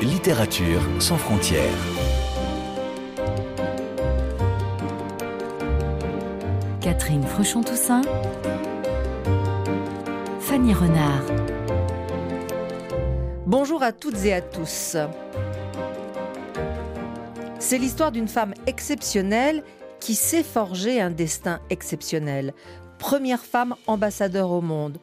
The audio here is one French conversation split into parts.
Littérature sans frontières. Catherine Fruchon-Toussaint. Fanny Renard. Bonjour à toutes et à tous. C'est l'histoire d'une femme exceptionnelle qui s'est forger un destin exceptionnel. Première femme ambassadeur au monde,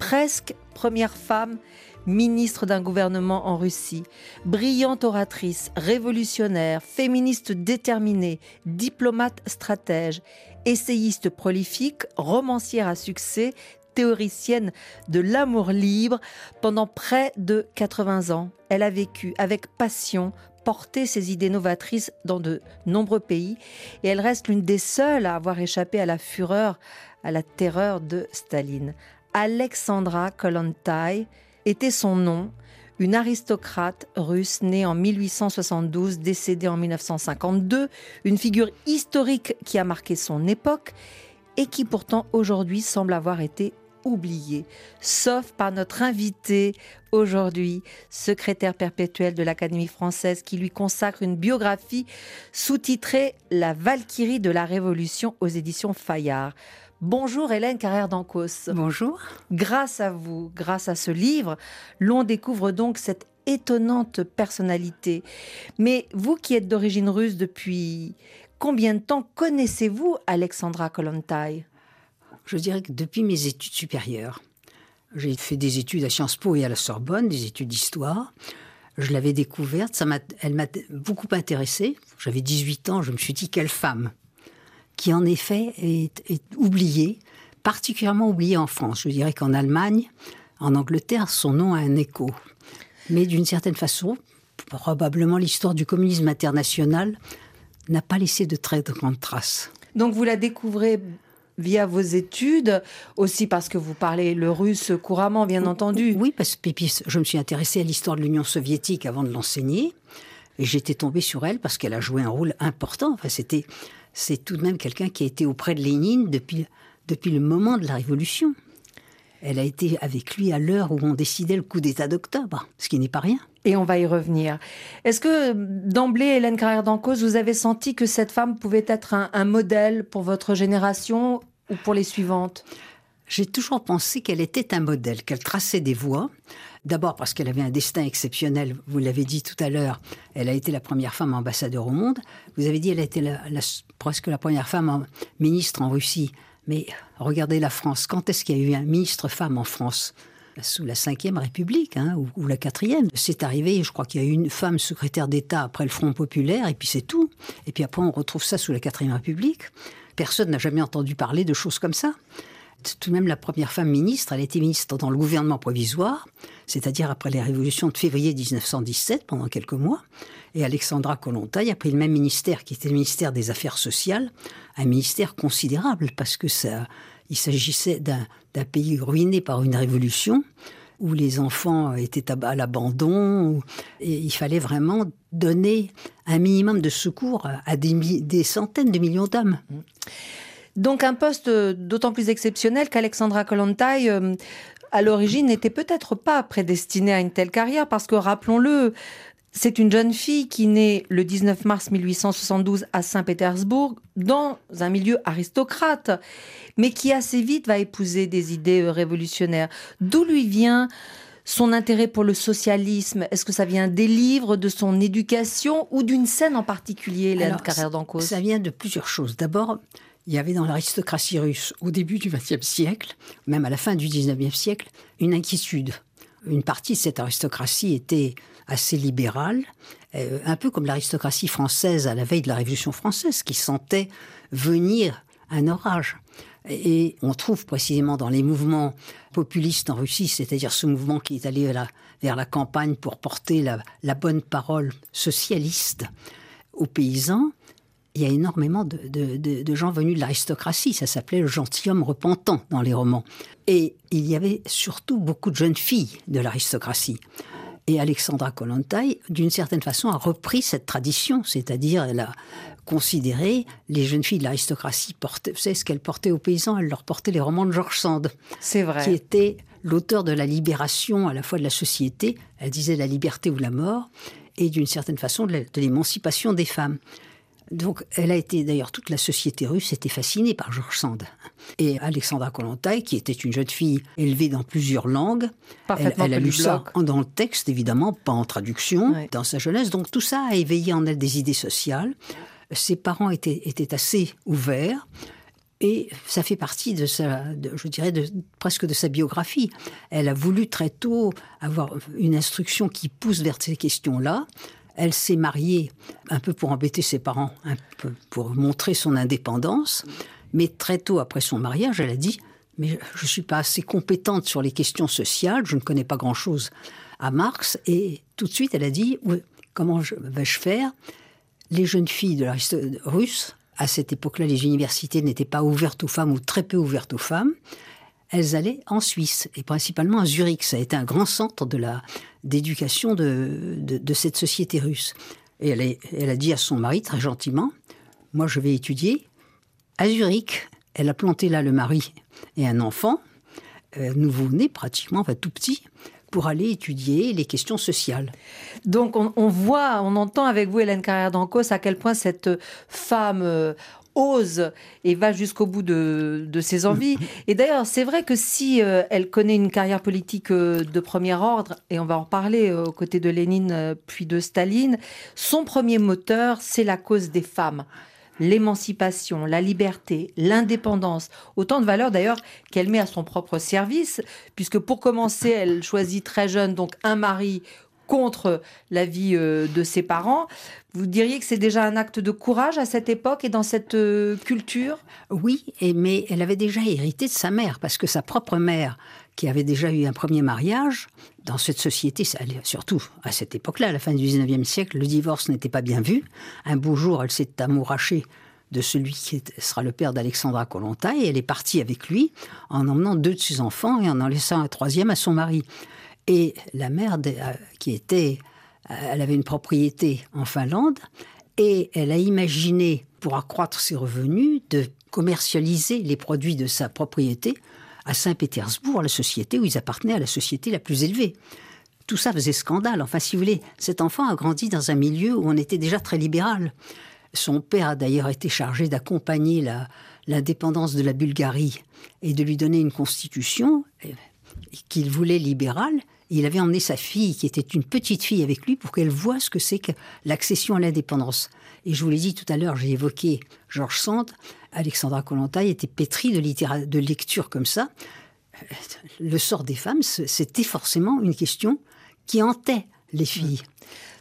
presque première femme ministre d'un gouvernement en Russie, brillante oratrice, révolutionnaire, féministe déterminée, diplomate stratège, essayiste prolifique, romancière à succès, théoricienne de l'amour libre pendant près de 80 ans. Elle a vécu avec passion, porté ses idées novatrices dans de nombreux pays et elle reste l'une des seules à avoir échappé à la fureur, à la terreur de Staline. Alexandra Kollontai était son nom, une aristocrate russe née en 1872, décédée en 1952, une figure historique qui a marqué son époque et qui pourtant aujourd'hui semble avoir été oubliée, sauf par notre invité aujourd'hui, secrétaire perpétuel de l'Académie française, qui lui consacre une biographie sous-titrée La Valkyrie de la Révolution aux éditions Fayard. Bonjour Hélène Carrère d'Ancos. Bonjour. Grâce à vous, grâce à ce livre, l'on découvre donc cette étonnante personnalité. Mais vous qui êtes d'origine russe depuis combien de temps connaissez-vous Alexandra Kolontai? Je dirais que depuis mes études supérieures. J'ai fait des études à Sciences Po et à la Sorbonne, des études d'histoire. Je l'avais découverte, ça elle m'a beaucoup intéressée. J'avais 18 ans, je me suis dit quelle femme qui en effet est, oublié, particulièrement oublié en France. Je dirais qu'en Allemagne, en Angleterre, son nom a un écho. Mais d'une certaine façon, probablement l'histoire du communisme international n'a pas laissé de très grandes traces. Donc vous la découvrez via vos études, aussi parce que vous parlez le russe couramment, bien entendu. Oui, parce que je me suis intéressée à l'histoire de l'Union soviétique avant de l'enseigner. Et j'étais tombée sur elle parce qu'elle a joué un rôle important. Enfin, c'était c'est tout de même quelqu'un qui a été auprès de Lénine depuis, depuis le moment de la Révolution. Elle a été avec lui à l'heure où on décidait le coup d'État d'octobre, ce qui n'est pas rien. Et on va y revenir. Est-ce que d'emblée, Hélène Carrère d'Ancos, vous avez senti que cette femme pouvait être un modèle pour votre génération ou pour les suivantes? J'ai toujours pensé qu'elle était un modèle, qu'elle traçait des voies. D'abord parce qu'elle avait un destin exceptionnel, vous l'avez dit tout à l'heure, elle a été la première femme ambassadeur au monde. Vous avez dit elle a été presque la première femme ministre en Russie. Mais regardez la France, quand est-ce qu'il y a eu un ministre femme en France? Sous la Ve République hein, ou, ou, la quatrième. C'est arrivé, je crois qu'il y a eu une femme secrétaire d'État après le Front populaire, et puis c'est tout. Et puis après, on retrouve ça sous la quatrième République. Personne n'a jamais entendu parler de choses comme ça tout de même la première femme ministre. Elle été ministre dans le gouvernement provisoire, c'est-à-dire après les révolutions de février 1917, pendant quelques mois. Et Alexandra Kollontai a pris le même ministère, qui était le ministère des Affaires sociales, un ministère considérable, parce que ça, il s'agissait d'un pays ruiné par une révolution, où les enfants étaient à, l'abandon, et il fallait vraiment donner un minimum de secours à des, des centaines de millions d'hommes. Donc un poste d'autant plus exceptionnel qu'Alexandra Kollontai, euh, à l'origine, n'était peut-être pas prédestinée à une telle carrière, parce que rappelons-le, c'est une jeune fille qui naît le 19 mars 1872 à Saint-Pétersbourg, dans un milieu aristocrate, mais qui assez vite va épouser des idées euh, révolutionnaires. D'où lui vient son intérêt pour le socialisme? Est-ce que ça vient des livres, de son éducation ou d'une scène en particulier, Hélène Carrère d'Encausse Ça vient de plusieurs choses. D'abord, il y avait dans l'aristocratie russe, au début du XXe siècle, même à la fin du XIXe siècle, une inquiétude. Une partie de cette aristocratie était assez libérale, euh, un peu comme l'aristocratie française à la veille de la Révolution française, qui sentait venir un orage. Et on trouve précisément dans les mouvements populistes en Russie, c'est-à-dire ce mouvement qui est allé vers la, campagne pour porter la bonne parole socialiste aux paysans, il y a énormément de, gens venus de l'aristocratie. Ça s'appelait le gentilhomme repentant dans les romans. Et il y avait surtout beaucoup de jeunes filles de l'aristocratie. Et Alexandra Kollontai, d'une certaine façon, a repris cette tradition, c'est-à-dire elle a considéré les jeunes filles de l'aristocratie, vous savez ce qu'elles portaient aux paysans, elles leur portaient les romans de George Sand. C'est vrai. Qui était l'auteur de la libération à la fois de la société, elle disait la liberté ou la mort, et d'une certaine façon de l'émancipation des femmes. Donc, elle a été d'ailleurs toute la société russe était fascinée par Georges Sand et Alexandra Kollontai, qui était une jeune fille élevée dans plusieurs langues. Elle, elle, a lu ça dans le texte, évidemment, pas en traduction, dans sa jeunesse. Donc tout ça a éveillé en elle des idées sociales. Ses parents étaient, étaient assez ouverts. Et ça fait partie de sa, je dirais, de, presque de sa biographie. Elle a voulu très tôt avoir une instruction qui pousse vers ces questions-là. Elle s'est mariée un peu pour embêter ses parents, un peu pour montrer son indépendance. Mais très tôt après son mariage, elle a dit Mais je ne suis pas assez compétente sur les questions sociales, je ne connais pas grand-chose à Marx. Et tout de suite, elle a dit Comment vais-je faire? Les jeunes filles de la russe, à cette époque-là, les universités n'étaient pas ouvertes aux femmes ou très peu ouvertes aux femmes. Elles allaient en Suisse et principalement à Zurich. Ça a été un grand centre de la d'éducation de, cette société russe. Et elle, elle a dit à son mari très gentiment Moi, je vais étudier à Zurich. Elle a planté là le mari et un enfant, euh, nouveau-né pratiquement, tout petit, pour aller étudier les questions sociales. Donc on, voit, on entend avec vous, Hélène Carrière d'Ancos, à quel point cette femme euh, ose et va jusqu'au bout de, ses envies. Et d'ailleurs, c'est vrai que si euh, elle connaît une carrière politique de premier ordre, et on va en parler aux côtés de Lénine puis de Staline, son premier moteur, c'est la cause des femmes l'émancipation, la liberté, l'indépendance, autant de valeurs d'ailleurs qu'elle met à son propre service, puisque pour commencer, elle choisit très jeune donc un mari contre la vie euh, de ses parents. Vous diriez que c'est déjà un acte de courage à cette époque et dans cette euh, culture? Oui, mais elle avait déjà hérité de sa mère, parce que sa propre mère, qui avait déjà eu un premier mariage, dans cette société, surtout à cette époque-là, à la fin du 19e siècle, le divorce n'était pas bien vu. Un beau jour, elle s'est amourachée de celui qui sera le père d'Alexandra Kollontai et elle est partie avec lui en emmenant deux de ses enfants et en en laissant un troisième à son mari. Et la mère, euh, qui était, euh, elle avait une propriété en Finlande et elle a imaginé, pour accroître ses revenus, de commercialiser les produits de sa propriété à Saint-Pétersbourg, la société où ils appartenaient à la société la plus élevée. Tout ça faisait scandale. Enfin, si vous voulez, cet enfant a grandi dans un milieu où on était déjà très libéral. Son père a d'ailleurs été chargé d'accompagner l'indépendance de la Bulgarie et de lui donner une constitution qu'il voulait libérale. Il avait emmené sa fille, qui était une petite fille, avec lui pour qu'elle voie ce que c'est que l'accession à l'indépendance. Et je vous l'ai dit tout à l'heure, j'ai évoqué Georges Sand. Alexandra Kollontai était pétrie de, de lecture comme ça. Le sort des femmes, c'était forcément une question qui hantait les filles.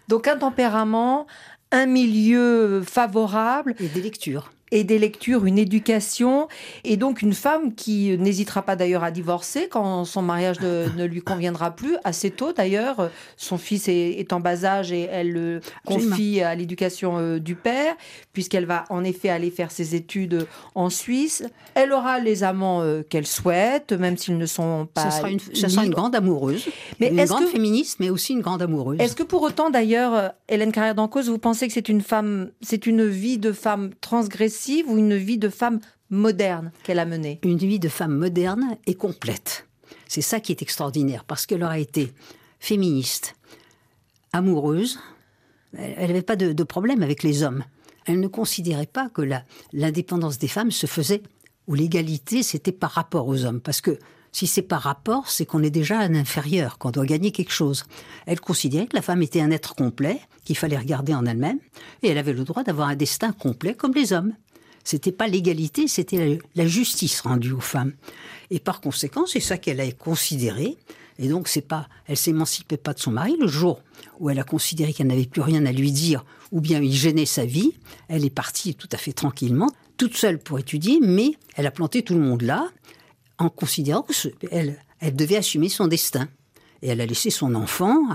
Donc un tempérament, un milieu favorable. Et des lectures et des lectures, une éducation, et donc une femme qui n'hésitera pas d'ailleurs à divorcer quand son mariage ne, lui conviendra plus, assez tôt d'ailleurs. Son fils est, en bas âge et elle le confie à l'éducation euh, du père, puisqu'elle va en effet aller faire ses études en Suisse. Elle aura les amants euh, qu'elle souhaite, même s'ils ne sont pas. Ce sera une, sera une grande amoureuse, mais une grande féministe, mais aussi une grande amoureuse. Est-ce que pour autant d'ailleurs, Hélène Carrière d'Ancause, vous pensez que c'est une femme, c'est une vie de femme transgressive ou une vie de femme moderne qu'elle a menée? Une vie de femme moderne et complète. C'est ça qui est extraordinaire, parce qu'elle aura été féministe, amoureuse, elle n'avait pas de, problème avec les hommes. Elle ne considérait pas que l'indépendance des femmes se faisait, ou l'égalité, c'était par rapport aux hommes. Parce que si c'est par rapport, c'est qu'on est déjà un inférieur, qu'on doit gagner quelque chose. Elle considérait que la femme était un être complet, qu'il fallait regarder en elle-même, et elle avait le droit d'avoir un destin complet comme les hommes. C'était pas l'égalité, c'était la, justice rendue aux femmes. Et par conséquent, c'est ça qu'elle a considéré. Et donc, c'est pas, elle s'émancipait pas de son mari. Le jour où elle a considéré qu'elle n'avait plus rien à lui dire, ou bien il gênait sa vie, elle est partie tout à fait tranquillement, toute seule pour étudier, mais elle a planté tout le monde là, en considérant qu'elle elle devait assumer son destin. Et elle a laissé son enfant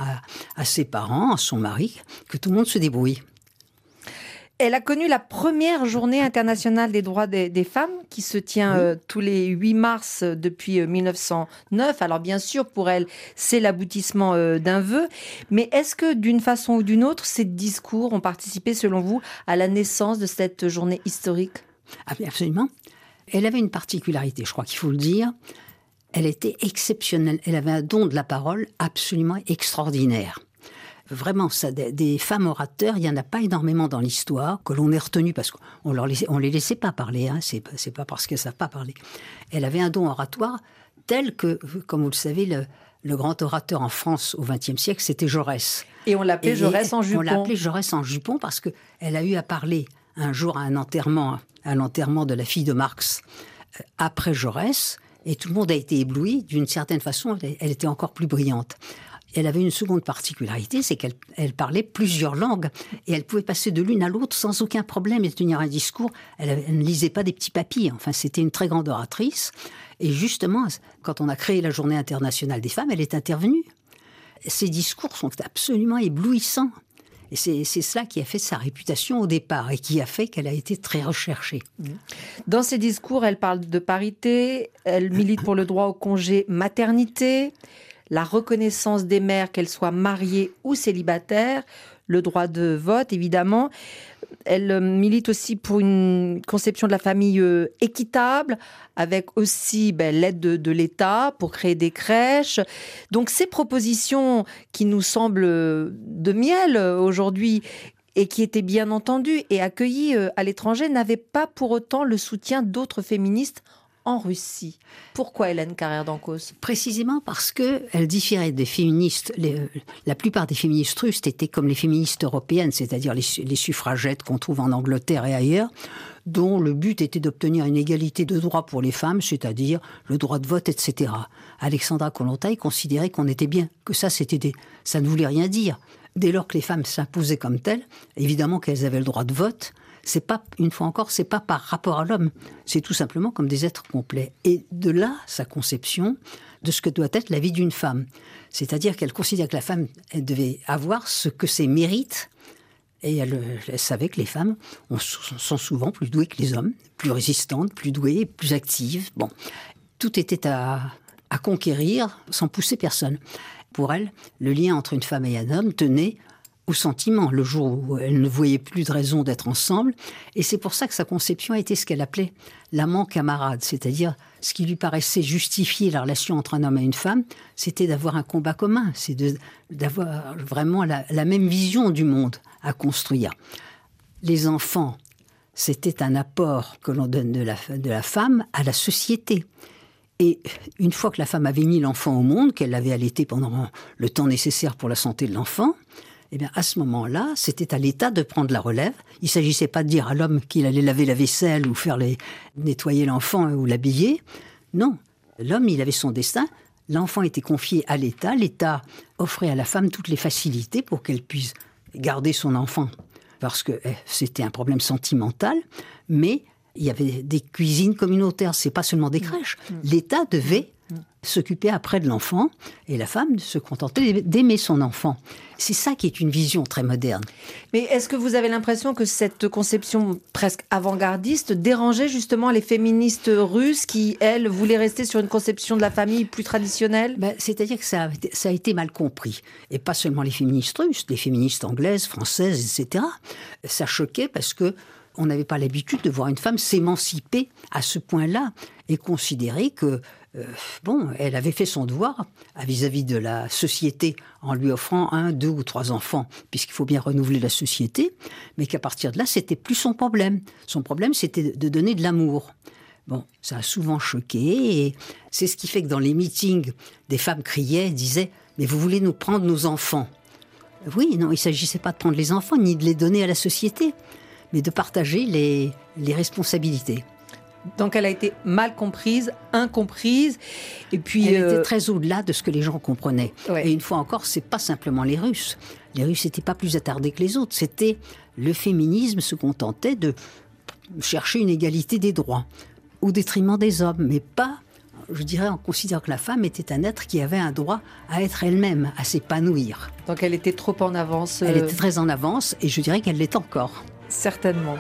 à ses parents, à son mari, que tout le monde se débrouille. Elle a connu la première journée internationale des droits des, femmes qui se tient euh, tous les 8 mars euh, depuis 1909. Euh, Alors bien sûr, pour elle, c'est l'aboutissement d'un vœu. Mais est-ce que d'une façon ou d'une autre, ces discours ont participé, selon vous, à la naissance de cette journée historique? Ah, Absolument. Elle avait une particularité, je crois qu'il faut le dire. elle était exceptionnelle. Elle avait un don de la parole absolument extraordinaire. Vraiment, ça, des, femmes orateurs, il n'y en a pas énormément dans l'histoire que l'on ait retenu parce qu'on on les laissait pas parler. Hein, c'est, pas parce qu'elles savent pas parler. Elle avait un don oratoire tel que, comme vous le savez, le, le grand orateur en France au XXe siècle, c'était Jaurès. Et on l'appelait Jaurès en jupon. On l'appelait Jaurès en jupon parce que elle a eu à parler un jour à un enterrement, à l'enterrement de la fille de Marx, euh, après Jaurès, et tout le monde a été ébloui. D'une certaine façon, elle était encore plus brillante elle avait une seconde particularité, c'est qu'elle parlait plusieurs langues et elle pouvait passer de l'une à l'autre sans aucun problème et tenir un discours. Elle, ne lisait pas des petits papiers. Enfin, c'était une très grande oratrice. Et justement, quand on a créé la Journée internationale des femmes, elle est intervenue. Ses discours sont absolument éblouissants. Et c'est cela qui a fait sa réputation au départ et qui a fait qu'elle a été très recherchée. Dans ses discours, elle parle de parité, elle milite pour le droit au congé maternité, la reconnaissance des mères, qu'elles soient mariées ou célibataires, le droit de vote, évidemment. Elle euh, milite aussi pour une conception de la famille euh, équitable, avec aussi ben, l'aide de, l'État pour créer des crèches. Donc ces propositions qui nous semblent euh, de miel aujourd'hui et qui étaient bien entendues et accueillies à l'étranger n'avaient pas pour autant le soutien d'autres féministes en Russie. Pourquoi Hélène Carrère d'Ancos Précisément parce que elle différait des féministes. la plupart des féministes russes étaient comme les féministes européennes, c'est-à-dire les, suffragettes qu'on trouve en Angleterre et ailleurs, dont le but était d'obtenir une égalité de droits pour les femmes, c'est-à-dire le droit de vote, etc. Alexandra Kollontai considérait qu'on était bien, que ça, c'était ça ne voulait rien dire. Dès lors que les femmes s'imposaient comme telles, évidemment qu'elles avaient le droit de vote, c'est pas, une fois encore, c'est pas par rapport à l'homme. C'est tout simplement comme des êtres complets. Et de là, sa conception de ce que doit être la vie d'une femme. C'est-à-dire qu'elle considère que la femme, devait avoir ce que c'est mérite. Et elle, savait que les femmes sont souvent plus douées que les hommes, plus résistantes, plus douées, plus actives. Bon, tout était à, à conquérir sans pousser personne. Pour elle, le lien entre une femme et un homme tenait au sentiment, le jour où elle ne voyait plus de raison d'être ensemble. Et c'est pour ça que sa conception a été ce qu'elle appelait l'amant camarade, c'est-à-dire ce qui lui paraissait justifier la relation entre un homme et une femme, c'était d'avoir un combat commun, c'est d'avoir vraiment la, même vision du monde à construire. Les enfants, c'était un apport que l'on donne de la, de la femme à la société. Et une fois que la femme avait mis l'enfant au monde, qu'elle l'avait allaité pendant le temps nécessaire pour la santé de l'enfant, eh bien, à ce moment-là, c'était à l'État de prendre la relève. Il ne s'agissait pas de dire à l'homme qu'il allait laver la vaisselle ou faire les, nettoyer l'enfant ou l'habiller. Non. L'homme, il avait son destin. L'enfant était confié à l'État. L'État offrait à la femme toutes les facilités pour qu'elle puisse garder son enfant parce que eh, c'était un problème sentimental. Mais il y avait des cuisines communautaires, c'est pas seulement des crèches. L'État devait s'occuper après de l'enfant et la femme se contenter d'aimer son enfant. C'est ça qui est une vision très moderne. Mais est-ce que vous avez l'impression que cette conception presque avant-gardiste dérangeait justement les féministes russes qui, elles, voulaient rester sur une conception de la famille plus traditionnelle? Ben, C'est-à-dire que ça a, ça a été mal compris. Et pas seulement les féministes russes, les féministes anglaises, françaises, etc. Ça choquait parce que on n'avait pas l'habitude de voir une femme s'émanciper à ce point-là et considérer que euh, bon, elle avait fait son devoir vis-à-vis de la société en lui offrant un, deux ou trois enfants, puisqu'il faut bien renouveler la société, mais qu'à partir de là, c'était plus son problème. Son problème, c'était de donner de l'amour. Bon, ça a souvent choqué, et c'est ce qui fait que dans les meetings, des femmes criaient, disaient Mais vous voulez nous prendre nos enfants? Oui, non, il ne s'agissait pas de prendre les enfants, ni de les donner à la société, mais de partager les responsabilités. Donc elle a été mal comprise, incomprise, et puis elle était euh, très au-delà de ce que les gens comprenaient. Et une fois encore, c'est pas simplement les Russes. Les Russes n'étaient pas plus attardés que les autres. C'était le féminisme se contentait de chercher une égalité des droits au détriment des hommes, mais pas je dirais, en considérant que la femme était un être qui avait un droit à être elle-même, à s'épanouir. Donc elle était trop en avance. Elle était euh, très en avance, et je dirais qu'elle l'est encore. Certainement.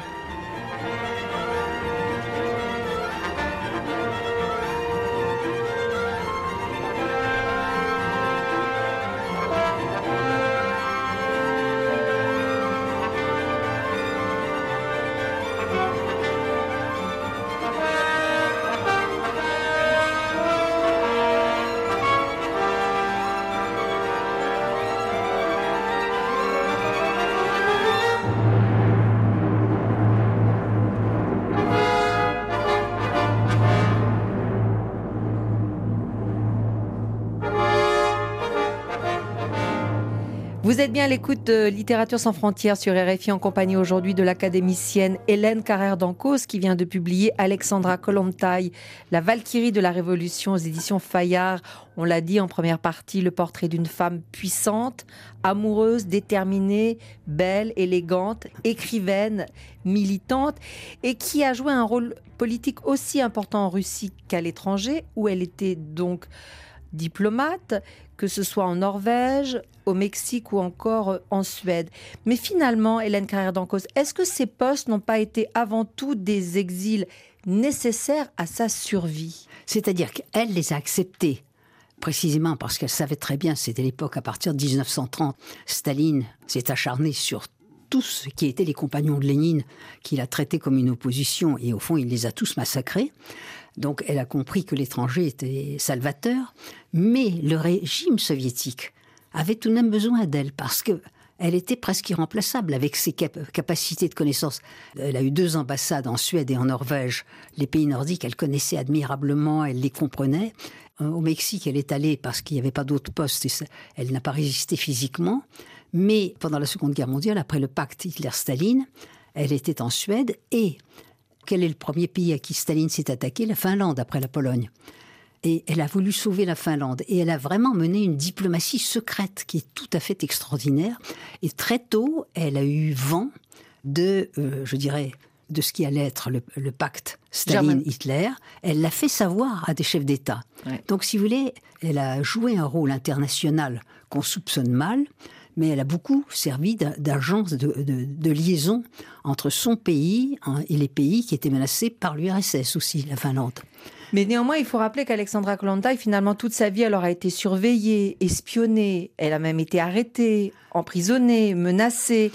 À l'écoute de Littérature sans frontières sur RFI en compagnie aujourd'hui de l'académicienne Hélène Carrère d'Ancos qui vient de publier Alexandra Kolontai, La Valkyrie de la Révolution aux éditions Fayard. On l'a dit en première partie, le portrait d'une femme puissante, amoureuse, déterminée, belle, élégante, écrivaine, militante et qui a joué un rôle politique aussi important en Russie qu'à l'étranger où elle était donc diplomate, que ce soit en Norvège, au Mexique ou encore euh, en Suède. Mais finalement, Hélène Carrère d'Ancos, est-ce que ces postes n'ont pas été avant tout des exils nécessaires à sa survie? C'est-à-dire qu'elle les a acceptés précisément parce qu'elle savait très bien, c'était l'époque à partir de 1930, Staline s'est acharné sur tous qui étaient les compagnons de Lénine, qu'il a traités comme une opposition, et au fond, il les a tous massacrés. Donc elle a compris que l'étranger était salvateur, mais le régime soviétique avait tout de même besoin d'elle parce que elle était presque irremplaçable avec ses capacités de connaissance. Elle a eu deux ambassades en Suède et en Norvège. Les pays nordiques, elle connaissait admirablement, elle les comprenait. Euh, au Mexique, elle est allée parce qu'il n'y avait pas d'autres postes et elle n'a pas résisté physiquement. Mais pendant la Seconde Guerre mondiale, après le pacte Hitler-Staline, elle était en Suède et quel est le premier pays à qui Staline s'est attaqué? La Finlande, après la Pologne. Et elle a voulu sauver la Finlande. Et elle a vraiment mené une diplomatie secrète qui est tout à fait extraordinaire. Et très tôt, elle a eu vent de, euh, je dirais, de ce qui allait être le, pacte Staline-Hitler. Elle l'a fait savoir à des chefs d'État. Donc, si vous voulez, elle a joué un rôle international qu'on soupçonne mal mais elle a beaucoup servi d'agence de, liaison entre son pays hein, et les pays qui étaient menacés par l'URSS aussi, la Finlande. Mais néanmoins, il faut rappeler qu'Alexandra Kollontai, finalement, toute sa vie, elle aura été surveillée, espionnée. Elle a même été arrêtée, emprisonnée, menacée.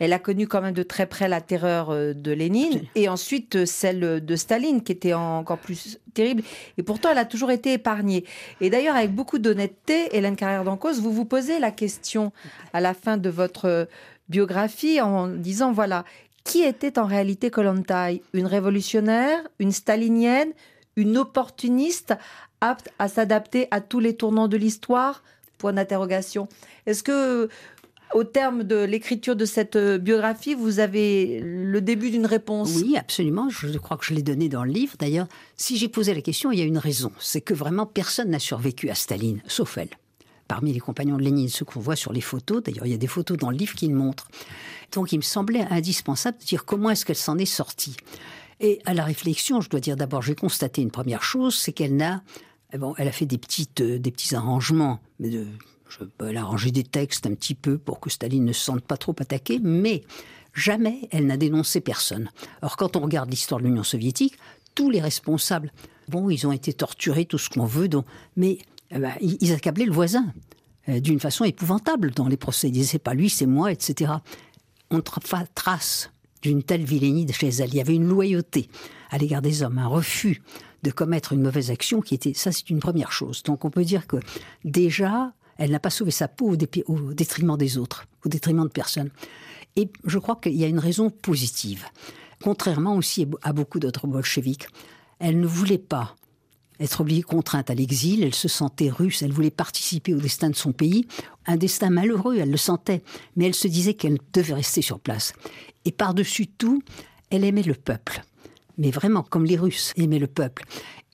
Elle a connu quand même de très près la terreur euh, de Lénine et ensuite euh, celle de Staline, qui était encore plus terrible. Et pourtant, elle a toujours été épargnée. Et d'ailleurs, avec beaucoup d'honnêteté, Hélène Carrère d'Ancos, vous vous posez la question à la fin de votre euh, biographie en disant, voilà, qui était en réalité Kollontai Une révolutionnaire Une stalinienne une opportuniste apte à s'adapter à tous les tournants de l'histoire? Point d'interrogation. Est-ce que au terme de l'écriture de cette euh, biographie, vous avez le début d'une réponse? Oui, absolument. Je crois que je l'ai donné dans le livre. D'ailleurs, si j'ai posé la question, il y a une raison. C'est que vraiment personne n'a survécu à Staline, sauf elle. Parmi les compagnons de Lénine, ceux qu'on voit sur les photos, d'ailleurs, il y a des photos dans le livre qui le montrent. Donc, il me semblait indispensable de dire comment est-ce qu'elle s'en est sortie. Et à la réflexion, je dois dire d'abord, j'ai constaté une première chose, c'est qu'elle n'a, eh bon, elle a fait des petites, euh, des petits arrangements, mais de, je, elle a arrangé des textes un petit peu pour que Staline ne se sente pas trop attaqué, mais jamais elle n'a dénoncé personne. Or, quand on regarde l'histoire de l'Union soviétique, tous les responsables, bon, ils ont été torturés, tout ce qu'on veut, donc, mais eh ben, ils accablaient le voisin euh, d'une façon épouvantable dans les procès. Ils disaient pas lui, c'est moi, etc. On ne trace d'une telle vilainie chez elle. Il y avait une loyauté à l'égard des hommes, un refus de commettre une mauvaise action qui était, ça c'est une première chose. Donc on peut dire que déjà, elle n'a pas sauvé sa peau au, au détriment des autres, au détriment de personne. Et je crois qu'il y a une raison positive. Contrairement aussi à beaucoup d'autres bolcheviks, elle ne voulait pas être obligée, contrainte à l'exil, elle se sentait russe, elle voulait participer au destin de son pays, un destin malheureux, elle le sentait, mais elle se disait qu'elle devait rester sur place. Et par-dessus tout, elle aimait le peuple. Mais vraiment, comme les Russes aimaient le peuple.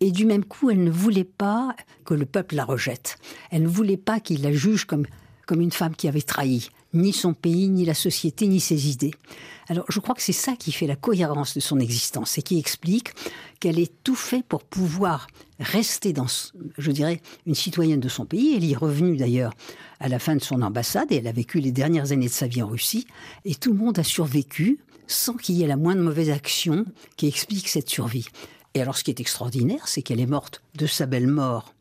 Et du même coup, elle ne voulait pas que le peuple la rejette. Elle ne voulait pas qu'il la juge comme, comme une femme qui avait trahi ni son pays, ni la société, ni ses idées. Alors je crois que c'est ça qui fait la cohérence de son existence et qui explique qu'elle est tout fait pour pouvoir rester dans, je dirais, une citoyenne de son pays. Elle y est revenue d'ailleurs à la fin de son ambassade et elle a vécu les dernières années de sa vie en Russie. Et tout le monde a survécu sans qu'il y ait la moindre mauvaise action qui explique cette survie. Et alors ce qui est extraordinaire, c'est qu'elle est morte de sa belle mort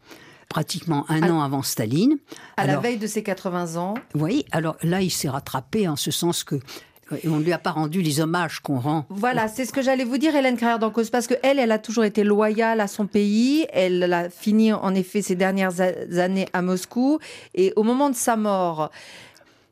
pratiquement un an avant Staline. À la veille de ses 80 ans. Oui, alors là, il s'est rattrapé en ce sens que et on ne lui a pas rendu les hommages qu'on rend. Voilà, c'est ce que j'allais vous dire, Hélène Carrère d'Ancos, parce qu'elle, elle a toujours été loyale à son pays. Elle a fini, en effet, ses dernières années à Moscou. Et au moment de sa mort,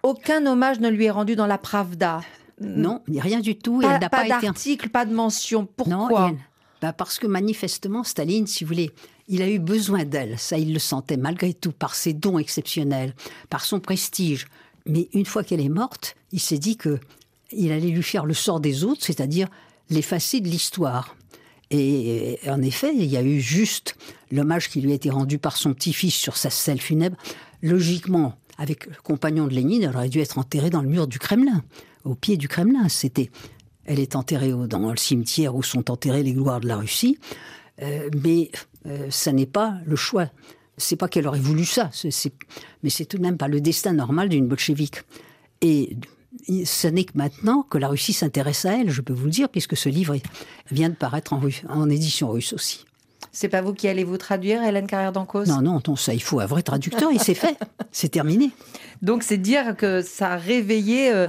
aucun hommage ne lui est rendu dans la Pravda. Non, rien du tout. Pas, pas, pas d'article, pas de mention. Pourquoi? non, bah Parce que manifestement, Staline, si vous voulez, il a eu besoin d'elle. Ça, il le sentait malgré tout, par ses dons exceptionnels, par son prestige Mais une fois qu'elle est morte, il s'est dit que il allait lui faire le sort des autres, c'est-à-dire l'effacer de l'histoire. Et en effet, il y a eu juste l'hommage qui lui a été rendu par son petit-fils sur sa selle funèbre. Logiquement, avec le compagnon de Lénine, elle aurait dû être enterrée dans le mur du Kremlin, au pied du Kremlin. C'était, elle est enterrée dans le cimetière où sont enterrées les gloires de la Russie, euh, mais euh, ça n'est pas le choix. C'est pas qu'elle aurait voulu ça, mais c'est tout de même pas le destin normal d'une bolchevique. Et ce n'est que maintenant que la Russie s'intéresse à elle, je peux vous le dire, puisque ce livre vient de paraître en édition russe aussi. C'est pas vous qui allez vous traduire, Hélène Carrière d'Ancos Non, non, non, ça, il faut un vrai traducteur et c'est fait. C'est terminé. Donc, c'est dire que ça a réveillé euh,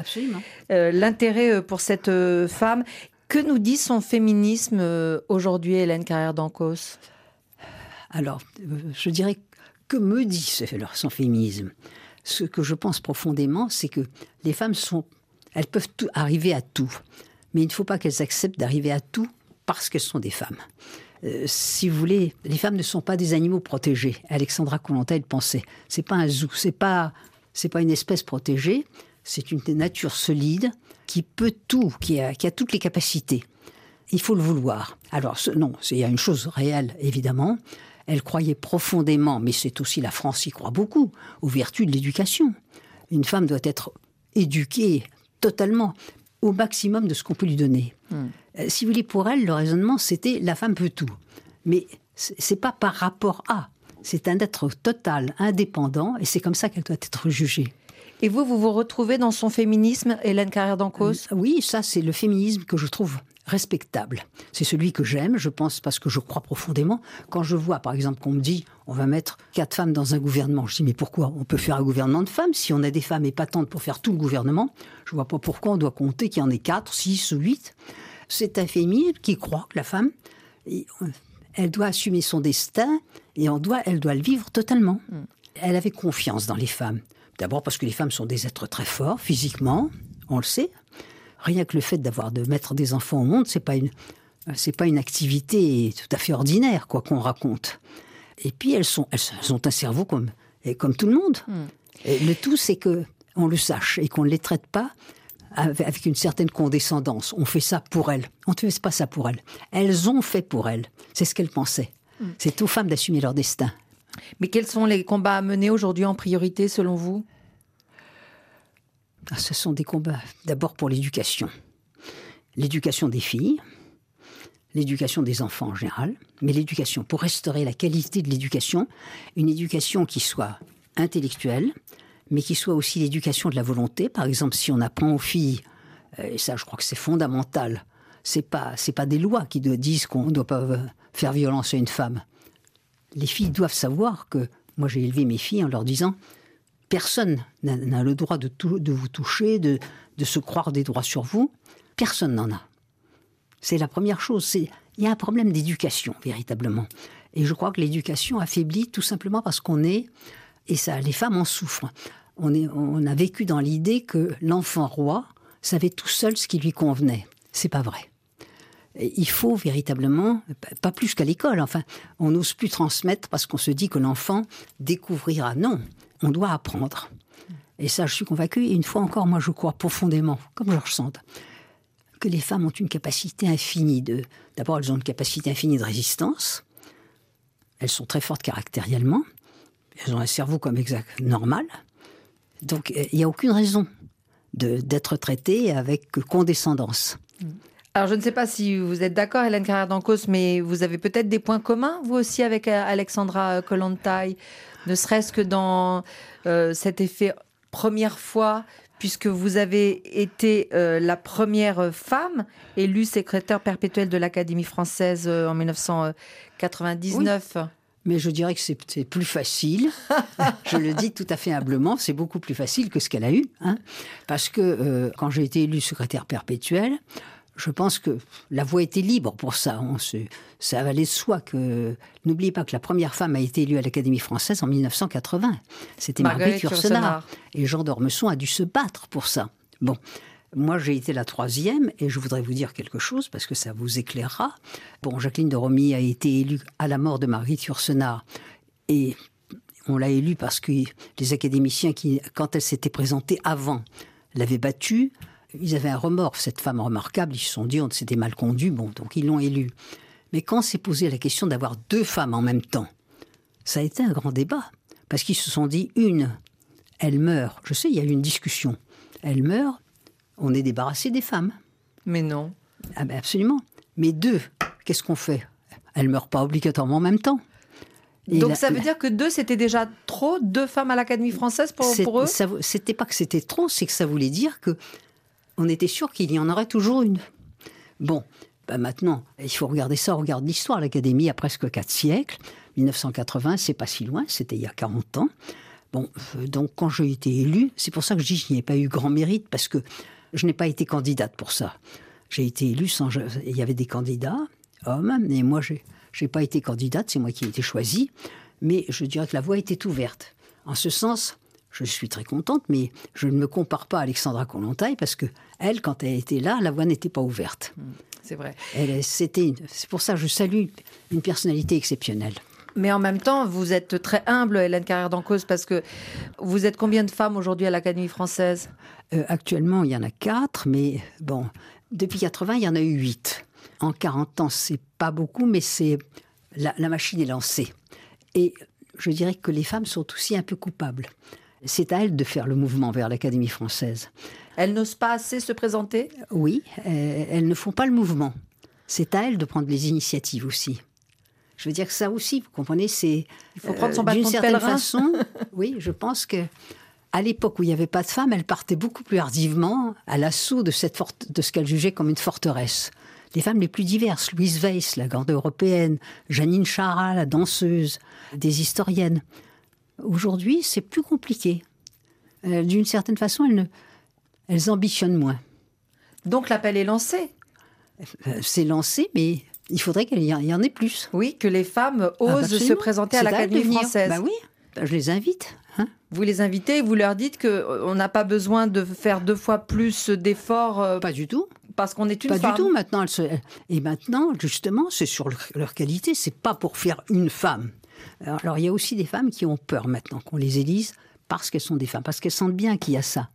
euh, l'intérêt euh, pour cette femme. Que nous dit son féminisme aujourd'hui, Hélène Carrière d'Ancos Alors, je dirais que me dit son féminisme? Ce que je pense profondément, c'est que les femmes sont. Elles peuvent arriver à tout. Mais il ne faut pas qu'elles acceptent d'arriver à tout parce qu'elles sont des femmes. Euh, si vous voulez, les femmes ne sont pas des animaux protégés. Alexandra Kollontai le pensait. C'est pas un zoo, c'est pas, c'est pas une espèce protégée. C'est une nature solide qui peut tout, qui a, qui a toutes les capacités. Il faut le vouloir. Alors non, il y a une chose réelle évidemment. Elle croyait profondément, mais c'est aussi la France qui croit beaucoup, aux vertus de l'éducation. Une femme doit être éduquée totalement, au maximum de ce qu'on peut lui donner. Hmm. Euh, si vous voulez, pour elle, le raisonnement, c'était la femme peut tout. Mais c'est pas par rapport à. C'est un être total, indépendant, et c'est comme ça qu'elle doit être jugée. Et vous, vous vous retrouvez dans son féminisme, Hélène Carrère d'Ancos Oui, ça, c'est le féminisme que je trouve respectable. C'est celui que j'aime, je pense, parce que je crois profondément. Quand je vois, par exemple, qu'on me dit on va mettre quatre femmes dans un gouvernement, je dis mais pourquoi On peut faire un gouvernement de femmes si on a des femmes épatantes pour faire tout le gouvernement? Je vois pas pourquoi on doit compter qu'il y en ait quatre, six ou huit. C'est un féminisme qui croit que la femme, elle doit assumer son destin et on doit, elle doit le vivre totalement. Mm. Elle avait confiance dans les femmes. D'abord parce que les femmes sont des êtres très forts physiquement, on le sait. Rien que le fait d'avoir de mettre des enfants au monde, c'est pas une c'est pas une activité tout à fait ordinaire quoi qu'on raconte. Et puis elles sont elles ont un cerveau comme et comme tout le monde. Mm. Et le tout c'est que on le sache et qu'on ne les traite pas avec une certaine condescendance. On fait ça pour elles. On ne fait pas ça pour elles. Elles ont fait pour elles. C'est ce qu'elles pensaient. Mm. C'est aux femmes d'assumer leur destin. Mais quels sont les combats à mener aujourd'hui en priorité selon vous? Ah, Ce sont des combats d'abord pour l'éducation. L'éducation des filles, l'éducation des enfants en général, mais l'éducation pour restaurer la qualité de l'éducation, une éducation qui soit intellectuelle, mais qui soit aussi l'éducation de la volonté. Par exemple, si on apprend aux filles, euh, et ça je crois que c'est fondamental, c'est pas c'est pas des lois qui disent qu'on ne doit pas euh, faire violence à une femme. Les filles doivent savoir que moi j'ai élevé mes filles en leur disant personne n'a le droit de, vous toucher, de, de se croire des droits sur vous. Personne n'en a. C'est la première chose. il y a un problème d'éducation véritablement. Et je crois que l'éducation affaiblit tout simplement parce qu'on est et ça, les femmes en souffrent. On, a vécu dans l'idée que l'enfant roi savait tout seul ce qui lui convenait. C'est pas vrai. il faut véritablement, pas plus qu'à l'école, enfin, on n'ose plus transmettre parce qu'on se dit que l'enfant découvrira. Non, on doit apprendre. Et ça, je suis convaincue, et une fois encore, moi je crois profondément, comme je le ressens, que les femmes ont une capacité infinie de. D'abord, elles ont une capacité infinie de résistance. Elles sont très fortes caractériellement. Elles ont un cerveau comme exact normal. Donc euh, il n'y a aucune raison d'être traitées avec condescendance. Alors, je ne sais pas si vous êtes d'accord, Hélène Carrère d'Ancos, mais vous avez peut-être des points communs, vous aussi, avec euh, Alexandra Kollontai, ne serait-ce que dans euh, cet effet première fois, puisque vous avez été la première femme élue secrétaire perpétuelle de l'Académie française en 1999 mais je dirais que c'est plus facile. je le dis tout à fait humblement, c'est beaucoup plus facile que ce qu'elle a eu. Hein, parce que euh, quand j'ai été élu secrétaire perpétuel, je pense que la voie était libre pour ça. On se, ça valait de soi que. N'oubliez pas que la première femme a été élue à l'Académie française en 1980. C'était Marguerite Yourcenar. Et Jean d'Ormesson a dû se battre pour ça. Bon. Moi, j'ai été la troisième et je voudrais vous dire quelque chose parce que ça vous éclairera. Bon, Jacqueline de Romy a été élue à la mort de Marguerite Yourcenar et on l'a élue parce que les académiciens, qui, quand elle s'était présentée avant, l'avaient battue. Ils avaient un remords, cette femme remarquable. Ils se sont dit, on s'était mal conduit, bon, donc ils l'ont élue. Mais quand s'est posé la question d'avoir deux femmes en même temps, ça a été un grand débat. Parce qu'ils se sont dit, une, elle meurt. Je sais, il y a eu une discussion. Elle meurt, on est débarrassé des femmes. Mais non. Ah ben absolument. Mais deux, qu'est-ce qu'on fait? Elle meurt pas obligatoirement en même temps. Et Donc ça veut dire que deux, c'était déjà trop, deux femmes à l'Académie française pour, pour eux? C'était pas que c'était trop, c'est que ça voulait dire que on était sûr qu'il y en aurait toujours une. Bon, ben maintenant, il faut regarder ça, on regarde l'histoire. L'Académie a presque quatre siècles. 1980, c'est pas si loin, c'était il y a 40 ans. Bon, euh, donc quand j'ai été élue, c'est pour ça que je dis que je n'y ai pas eu grand mérite, parce que je n'ai pas été candidate pour ça. J'ai été élue sans. Il y avait des candidats, hommes, et moi, je n'ai pas été candidate, c'est moi qui ai été choisie. Mais je dirais que la voie était ouverte. En ce sens, je suis très contente, mais je ne me compare pas à Alexandra Kollontai parce que elle, quand elle était là, la voie n'était pas ouverte. Mmh, c'est vrai. C'était, c'est pour ça que je salue une personnalité exceptionnelle. Mais en même temps, vous êtes très humble, Hélène Carrère d'Encausse, parce que vous êtes combien de femmes aujourd'hui à l'Académie française? Euh, Actuellement, il y en a quatre, mais bon, depuis 80, il y en a eu huit. En 40 ans, c'est pas beaucoup, mais c'est la, la machine est lancée. Et je dirais que les femmes sont aussi un peu coupables. C'est à elles de faire le mouvement vers l'Académie française. Elles n'osent pas assez se présenter? Oui, euh, elles ne font pas le mouvement. C'est à elles de prendre les initiatives aussi. Je veux dire que ça aussi, vous comprenez, c'est il faut prendre son euh, bâton d'une certaine façon. oui, je pense que à l'époque où il n'y avait pas de femmes, elle partait beaucoup plus hardivement à l'assaut de, cette de ce qu'elle jugeait comme une forteresse. Les femmes les plus diverses, Louise Weiss, la grande européenne, Janine Chara, la danseuse, des historiennes. Aujourd'hui, c'est plus compliqué. Euh, d'une certaine façon, elles, ne, elles ambitionnent moins. Donc l'appel est lancé euh, C'est lancé, mais il faudrait qu'il y en ait plus. Oui, que les femmes ah, bah, osent se présenter à l'Académie française. Bah oui, je les invite. Hein. vous les invitez, vous leur dites qu'on euh, n'a pas besoin de faire deux fois plus d'efforts. Euh, pas du tout. Parce qu'on est une pas femme. Pas du tout. Maintenant, et maintenant, justement, c'est sur leur qualité. C'est pas pour faire une femme. Alors, il y a aussi des femmes qui ont peur maintenant qu'on les élise parce qu'elles sont des femmes, parce qu'elles sentent bien qu'il y a ça.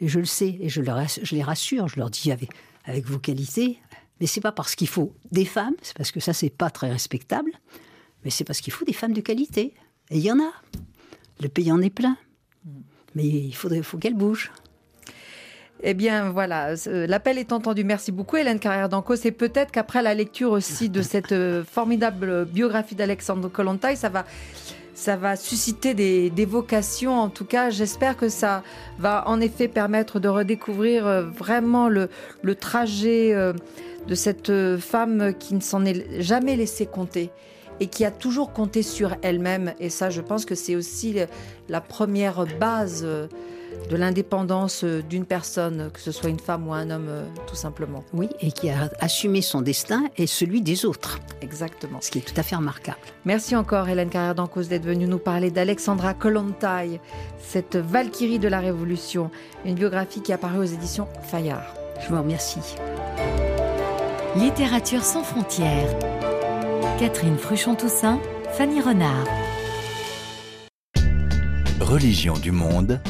Et je le sais, et je, leur, je les rassure, je leur dis avec, avec vos qualités, mais c'est pas parce qu'il faut des femmes, c'est parce que ça c'est pas très respectable, mais c'est parce qu'il faut des femmes de qualité. Et il y en a. Le pays en est plein. Mais il faudrait, faut qu'elles bougent. Eh bien, voilà, l'appel est entendu. Merci beaucoup, Hélène Carrière d'Anco. C'est peut-être qu'après la lecture aussi de cette euh, formidable biographie d'Alexandre Kollontai, ça va, ça va susciter des, vocations. En tout cas, j'espère que ça va en effet permettre de redécouvrir euh, vraiment le, le trajet. Euh, de cette euh, femme qui ne s'en est jamais laissée compter et qui a toujours compté sur elle-même. Et ça, je pense que c'est aussi la première base de l'indépendance euh, d'une personne, que ce soit une femme ou un homme, tout simplement. Oui, et qui a assumé son destin et celui des autres. Exactement. Ce qui est tout à fait remarquable. Merci encore, Hélène Carrière d'Ancos, d'être venue nous parler d'Alexandra Kollontai, cette Valkyrie de la Révolution, une biographie qui apparaît aux éditions Fayard. Je vous remercie. Littérature sans frontières. Catherine Fruchon-Toussaint, Fanny Renard. Religion du monde.